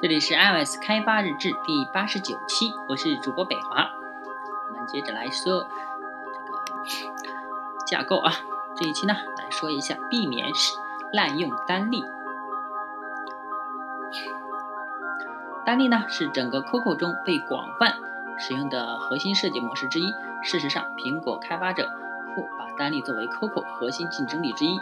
这里是 iOS 开发日志第八十九期，我是主播北华。我们接着来说这个架构啊，这一期呢来说一下避免滥用单例。单例呢是整个 Coco 中被广泛使用的核心设计模式之一。事实上，苹果开发者库把单例作为 Coco 核心竞争力之一。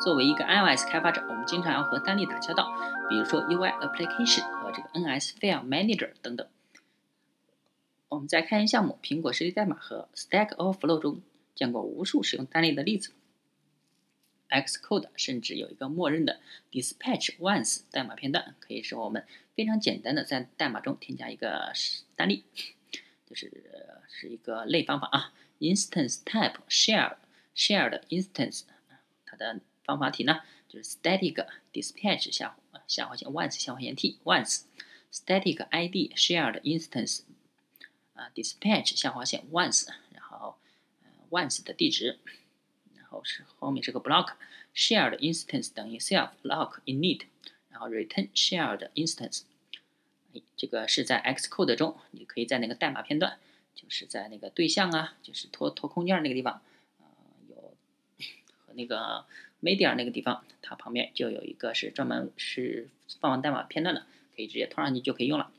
作为一个 iOS 开发者，我们经常要和单例打交道，比如说 UI Application 和这个 NS File Manager 等等。我们在开源项目、苹果实例代码和 Stack Overflow 中见过无数使用单例的例子。Xcode 甚至有一个默认的 Dispatch Once 代码片段，可以使我们非常简单的在代码中添加一个单例，就是是一个类方法啊。Instance type share Shared Instance，它的方法题呢，就是 static dispatch 下下划线 once 下划线 t once static id shared instance 啊 dispatch 下划线 once，然后呃 once 的地址，然后是后面是个 block shared instance 等于 self block init，然后 return shared instance。这个是在 Xcode 中，你可以在那个代码片段，就是在那个对象啊，就是拖拖空件那个地方，呃有和那个。Media 那个地方，它旁边就有一个是专门是放代码片段的，可以直接拖上去就可以用了。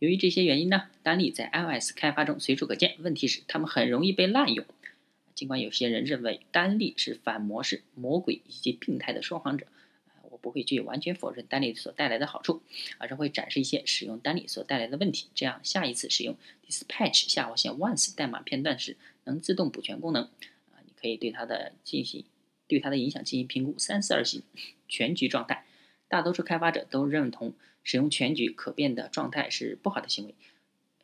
由于这些原因呢，单例在 iOS 开发中随处可见。问题是，它们很容易被滥用。尽管有些人认为单例是反模式、魔鬼以及病态的说谎者，我不会去完全否认单例所带来的好处，而是会展示一些使用单例所带来的问题。这样，下一次使用 dispatch 下划线 once 代码片段时，能自动补全功能。啊，你可以对它的进行。对它的影响进行评估，三四二型全局状态，大多数开发者都认同使用全局可变的状态是不好的行为。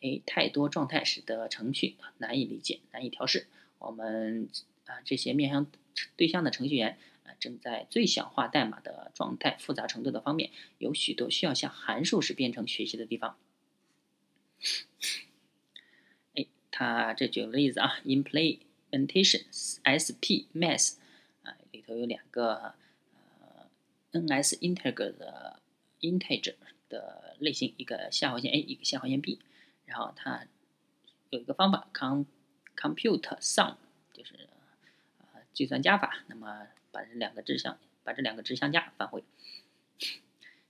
哎太多状态使得程序难以理解、难以调试。我们啊这些面向对象的程序员啊正在最小化代码的状态复杂程度的方面有许多需要向函数式编程学习的地方。哎，他这举个例子啊，implementation sp math。里头有两个呃，NS integer 的 integer 的类型，一个下划线 a，一个下划线 b，然后它有一个方法 com compute sum，就是呃计算加法，那么把这两个值相把这两个值相加返回。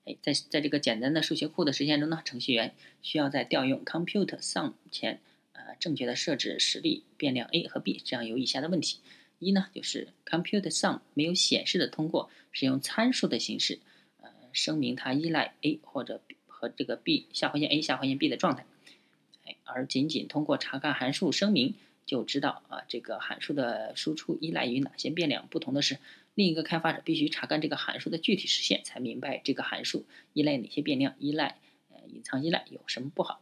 哎，在在这个简单的数学库的实现中呢，程序员需要在调用 compute sum 前呃正确的设置实例变量 a 和 b，这样有以下的问题。一呢，就是 compute sum 没有显示的通过使用参数的形式，呃，声明它依赖 a 或者和这个 b 下划线 a 下划线 b 的状态，哎，而仅仅通过查看函数声明就知道啊这个函数的输出依赖于哪些变量。不同的是，另一个开发者必须查看这个函数的具体实现，才明白这个函数依赖哪些变量，依赖呃隐藏依赖有什么不好。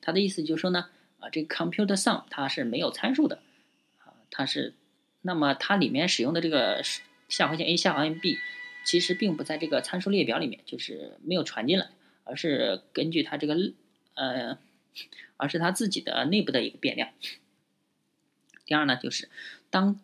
他的意思就是说呢，啊这个 compute sum 它是没有参数的，啊它是。那么它里面使用的这个下划线 a 下划线 b，其实并不在这个参数列表里面，就是没有传进来，而是根据它这个呃，而是它自己的内部的一个变量。第二呢，就是当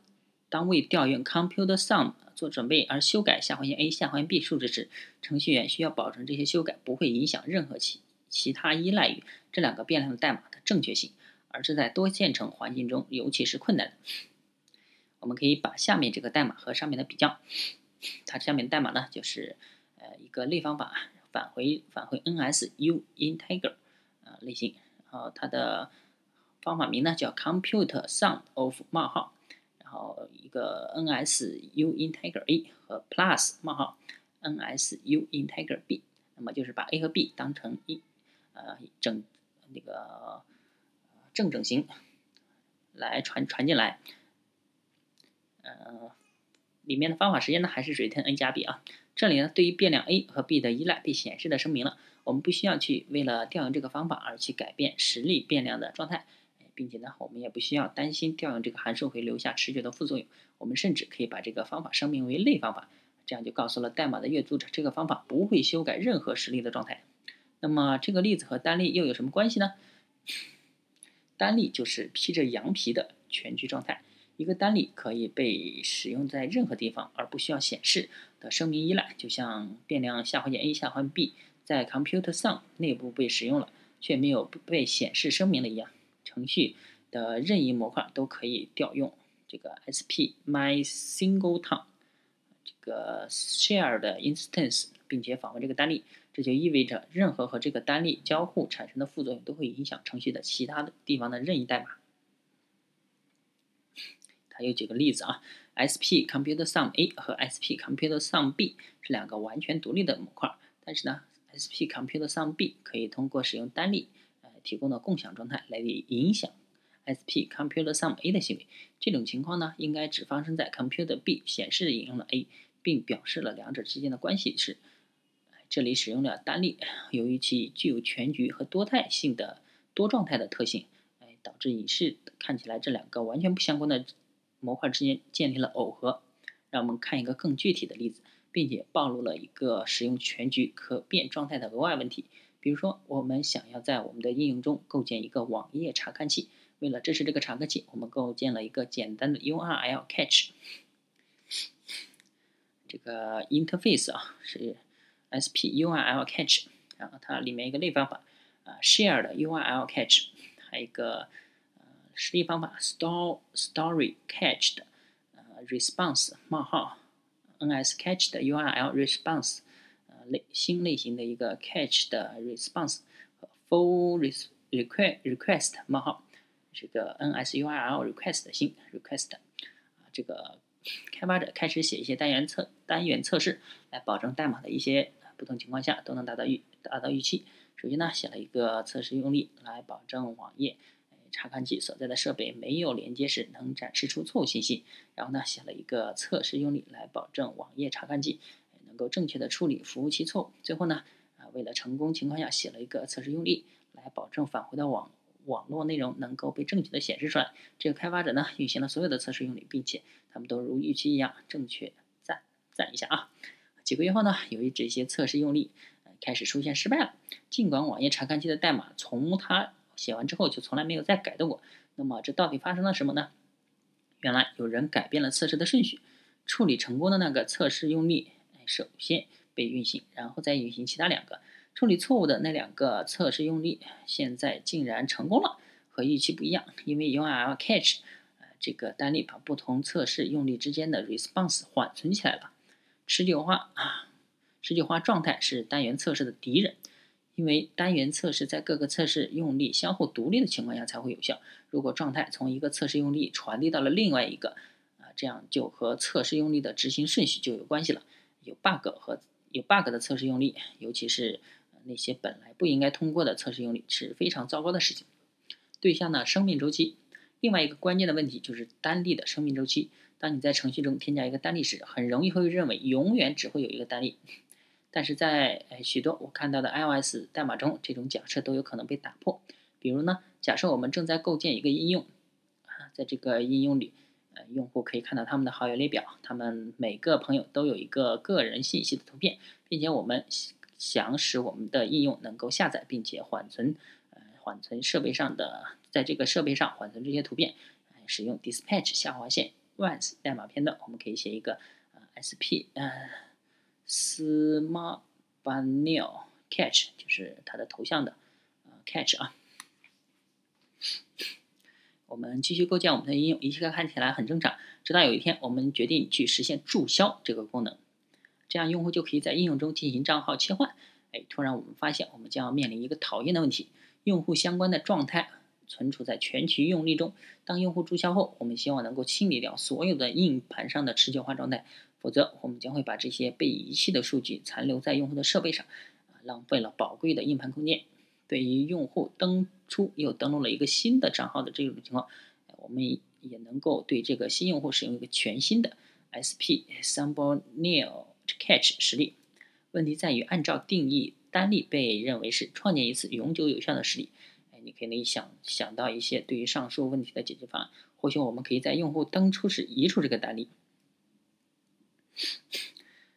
当为调用 computer sum 做准备而修改下划线 a 下划线 b 数值时，程序员需要保证这些修改不会影响任何其其他依赖于这两个变量的代码的正确性，而是在多线程环境中尤其是困难的。我们可以把下面这个代码和上面的比较，它下面的代码呢，就是呃一个类方法，返回返回 NS U integer 啊类型，然后它的方法名呢叫 compute sum of 冒号，然后一个 NS U integer A 和 plus 冒号 NS U integer B，那么就是把 A 和 B 当成一呃整那个正整形来传传进来。呃，里面的方法时间呢还是 return a 加 b 啊。这里呢，对于变量 a 和 b 的依赖被显示的声明了，我们不需要去为了调用这个方法而去改变实例变量的状态，并且呢，我们也不需要担心调用这个函数会留下持久的副作用。我们甚至可以把这个方法声明为类方法，这样就告诉了代码的阅读者，这个方法不会修改任何实例的状态。那么这个例子和单例又有什么关系呢？单例就是披着羊皮的全局状态。一个单例可以被使用在任何地方，而不需要显示的声明依赖，就像变量下划线 a 下划线 b 在 Compute_Sum 内部被使用了，却没有被显示声明的一样。程序的任意模块都可以调用这个 SP mySingleton 这个 shared instance，并且访问这个单例。这就意味着，任何和这个单例交互产生的副作用都会影响程序的其他的地方的任意代码。它有几个例子啊，SP Computer Sum A 和 SP Computer Sum B 是两个完全独立的模块，但是呢，SP Computer Sum B 可以通过使用单例呃提供的共享状态来影响 SP Computer Sum A 的行为。这种情况呢，应该只发生在 Computer B 显示引用了 A，并表示了两者之间的关系是。这里使用了单例，由于其具有全局和多态性的多状态的特性，哎，导致隐式看起来这两个完全不相关的模块之间建立了耦合。让我们看一个更具体的例子，并且暴露了一个使用全局可变状态的额外问题。比如说，我们想要在我们的应用中构建一个网页查看器，为了支持这个查看器，我们构建了一个简单的 URL catch。这个 interface 啊是。sp URL catch，然后它里面一个类方法啊，share 的 URL catch，还有一个实例方法 store story catch 的呃 response 冒号 ns catch 的 URL response，呃类新类型的一个 catch 的 response 和 full request request 冒号这个 ns URL request 的新 request 啊这个开发者开始写一些单元测单元测试，来保证代码的一些。不同情况下都能达到预达到预期。首先呢，写了一个测试用例来保证网页查看器所在的设备没有连接时能展示出错误信息。然后呢，写了一个测试用例来保证网页查看器能够正确的处理服务器错误。最后呢，啊，为了成功情况下写了一个测试用例来保证返回的网网络内容能够被正确的显示出来。这个开发者呢，运行了所有的测试用例，并且他们都如预期一样正确。赞赞一下啊！几个月后呢，由于这些测试用例开始出现失败了，尽管网页查看器的代码从它写完之后就从来没有再改动过，那么这到底发生了什么呢？原来有人改变了测试的顺序，处理成功的那个测试用例首先被运行，然后再运行其他两个，处理错误的那两个测试用例现在竟然成功了，和预期不一样，因为 URL catch 呃这个单例把不同测试用例之间的 response 缓存起来了。持久化啊，持久化状态是单元测试的敌人，因为单元测试在各个测试用例相互独立的情况下才会有效。如果状态从一个测试用例传递到了另外一个，啊，这样就和测试用例的执行顺序就有关系了。有 bug 和有 bug 的测试用例，尤其是那些本来不应该通过的测试用例，是非常糟糕的事情。对象的生命周期，另外一个关键的问题就是单例的生命周期。当你在程序中添加一个单例时，很容易会认为永远只会有一个单例。但是在许多我看到的 iOS 代码中，这种假设都有可能被打破。比如呢，假设我们正在构建一个应用，啊，在这个应用里，呃，用户可以看到他们的好友列表，他们每个朋友都有一个个人信息的图片，并且我们想使我们的应用能够下载并且缓存，呃，缓存设备上的，在这个设备上缓存这些图片，使用 dispatch 下划线。once 代码片段，我们可以写一个 sp 呃 small banner catch，就是它的头像的呃 catch 啊。我们继续构建我们的应用，一切看起来很正常。直到有一天，我们决定去实现注销这个功能，这样用户就可以在应用中进行账号切换。哎，突然我们发现，我们将要面临一个讨厌的问题：用户相关的状态。存储在全局用例中。当用户注销后，我们希望能够清理掉所有的硬盘上的持久化状态，否则我们将会把这些被遗弃的数据残留在用户的设备上，浪费了宝贵的硬盘空间。对于用户登出又登录了一个新的账号的这种情况，我们也能够对这个新用户使用一个全新的 SP Thumbnail Catch 实例。问题在于，按照定义，单例被认为是创建一次永久有效的实例。哎你可以想想到一些对于上述问题的解决方案。或许我们可以在用户登出时移除这个单例。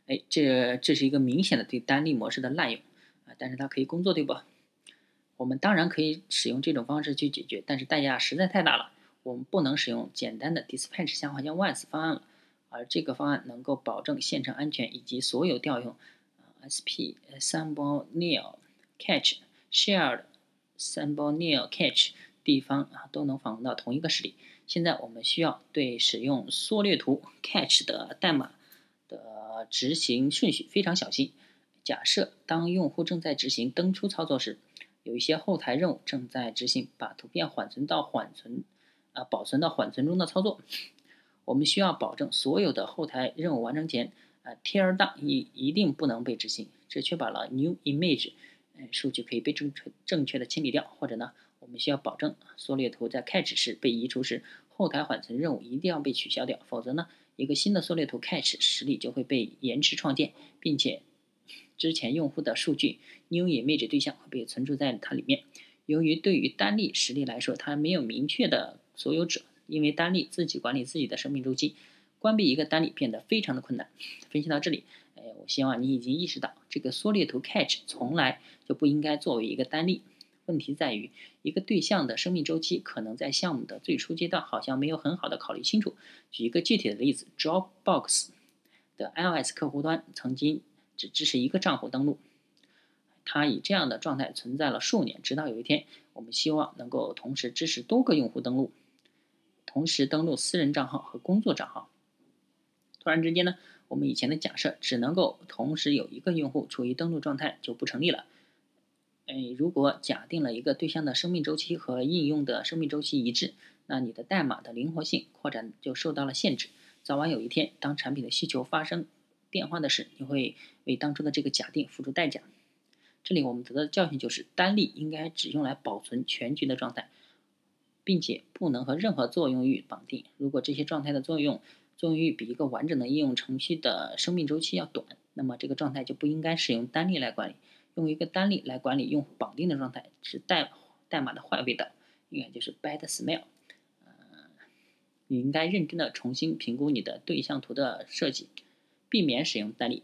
哎，这这是一个明显的对单例模式的滥用啊！但是它可以工作，对不？我们当然可以使用这种方式去解决，但是代价实在太大了。我们不能使用简单的 dispatch 下划线 once 方案了，而这个方案能够保证线程安全以及所有调用 sp symbol nil catch shared symbol nil catch 地方啊都能访问到同一个实例。现在我们需要对使用缩略图 catch 的代码的执行顺序非常小心。假设当用户正在执行登出操作时，有一些后台任务正在执行把图片缓存到缓存啊保存到缓存中的操作。我们需要保证所有的后台任务完成前，啊，tear down 一一定不能被执行，这确保了 new image，嗯，数据可以被正确正确的清理掉。或者呢，我们需要保证缩略图在 catch 时被移除时，后台缓存任务一定要被取消掉，否则呢，一个新的缩略图 catch 实例就会被延迟创建，并且之前用户的数据 new image 对象会被存储在它里面。由于对于单例实例来说，它没有明确的所有者。因为单例自己管理自己的生命周期，关闭一个单例变得非常的困难。分析到这里，哎，我希望你已经意识到，这个缩略图 catch 从来就不应该作为一个单例。问题在于，一个对象的生命周期可能在项目的最初阶段好像没有很好的考虑清楚。举一个具体的例子，Dropbox 的 iOS 客户端曾经只支持一个账户登录，它以这样的状态存在了数年，直到有一天，我们希望能够同时支持多个用户登录。同时登录私人账号和工作账号。突然之间呢，我们以前的假设只能够同时有一个用户处于登录状态就不成立了。哎，如果假定了一个对象的生命周期和应用的生命周期一致，那你的代码的灵活性扩展就受到了限制。早晚有一天，当产品的需求发生变化的时候，你会为当初的这个假定付出代价。这里我们得到的教训就是，单例应该只用来保存全局的状态。并且不能和任何作用域绑定。如果这些状态的作用作用域比一个完整的应用程序的生命周期要短，那么这个状态就不应该使用单例来管理。用一个单例来管理用户绑定的状态是代代码的坏味道，应该就是 bad smell。呃，你应该认真的重新评估你的对象图的设计，避免使用单例。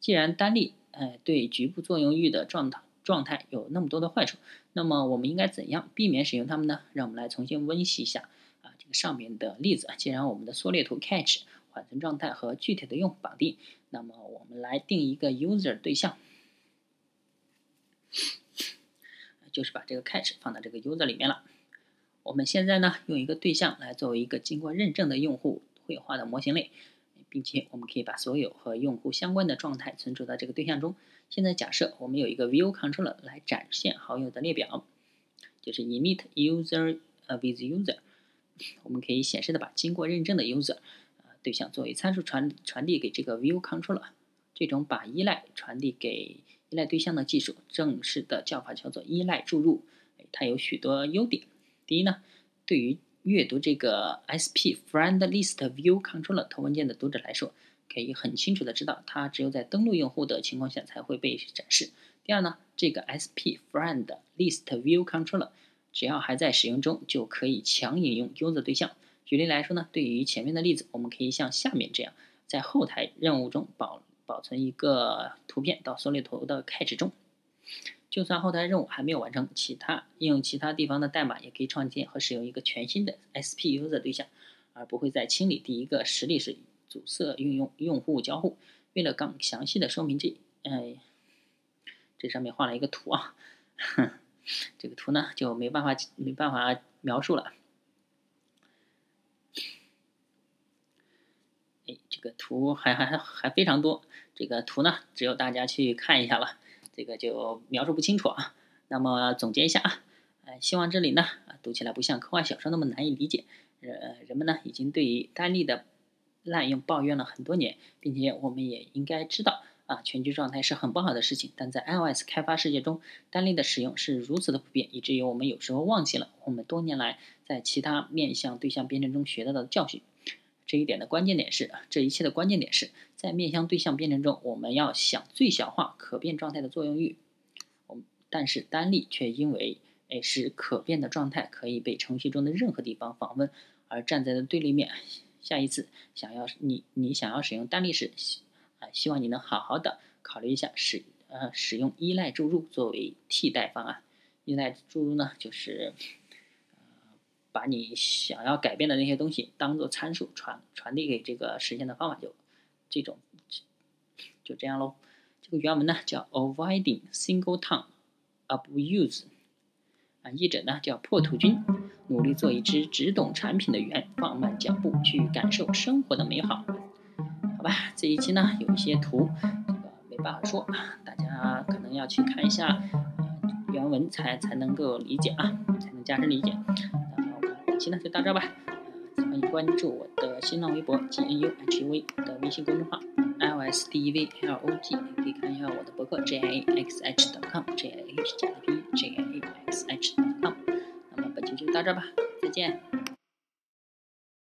既然单例呃对局部作用域的状态。状态有那么多的坏处，那么我们应该怎样避免使用它们呢？让我们来重新温习一下啊，这个上面的例子。既然我们的缩略图 catch 缓存状态和具体的用户绑定，那么我们来定一个 user 对象，就是把这个 catch 放到这个 user 里面了。我们现在呢，用一个对象来作为一个经过认证的用户绘画的模型类。并且我们可以把所有和用户相关的状态存储到这个对象中。现在假设我们有一个 View Controller 来展现好友的列表，就是 init user with user，我们可以显示的把经过认证的 user 对象作为参数传传递给这个 View Controller。这种把依赖传递给依赖对象的技术，正式的叫法叫做依赖注入。它有许多优点。第一呢，对于阅读这个 SP Friend List View Controller 头文件的读者来说，可以很清楚的知道，它只有在登录用户的情况下才会被展示。第二呢，这个 SP Friend List View Controller 只要还在使用中，就可以强引用 user 对象。举例来说呢，对于前面的例子，我们可以像下面这样，在后台任务中保保存一个图片到缩略图的 Catch 中。就算后台任务还没有完成，其他应用其他地方的代码也可以创建和使用一个全新的 SP user 对象，而不会在清理第一个实例时阻塞运用用户交互。为了更详细的说明这，哎，这上面画了一个图啊，这个图呢就没办法没办法描述了。哎，这个图还还还还非常多，这个图呢只有大家去看一下了。这个就描述不清楚啊。那么总结一下啊，呃，希望这里呢啊读起来不像科幻小说那么难以理解。呃，人们呢已经对于单例的滥用抱怨了很多年，并且我们也应该知道啊，全局状态是很不好的事情。但在 iOS 开发世界中，单例的使用是如此的普遍，以至于我们有时候忘记了我们多年来在其他面向对象编程中学到的教训。这一点的关键点是，这一切的关键点是在面向对象编程中，我们要想最小化可变状态的作用域。我们但是单例却因为哎使可变的状态可以被程序中的任何地方访问而站在了对立面。下一次想要你你想要使用单例时，啊希望你能好好的考虑一下使呃使用依赖注入作为替代方案。依赖注入呢就是。把你想要改变的那些东西当做参数传传递给这个实现的方法，就这种就这样喽，这个原文呢叫 Avoiding Single tone Abuse，啊，译者呢叫破土君，努力做一只只懂产品的猿，放慢脚步去感受生活的美好。好吧，这一期呢有一些图，这个没办法说，大家可能要去看一下原文才才能够理解啊，才能加深理解。那么我们本期呢就到这吧，欢迎关注我的新浪微博 G N U H U V 的微信公众号 L S D V L O G，也可以看一下我的博客 J A X H com J A H 加 P J A X H com。那么本期就到这吧，再见。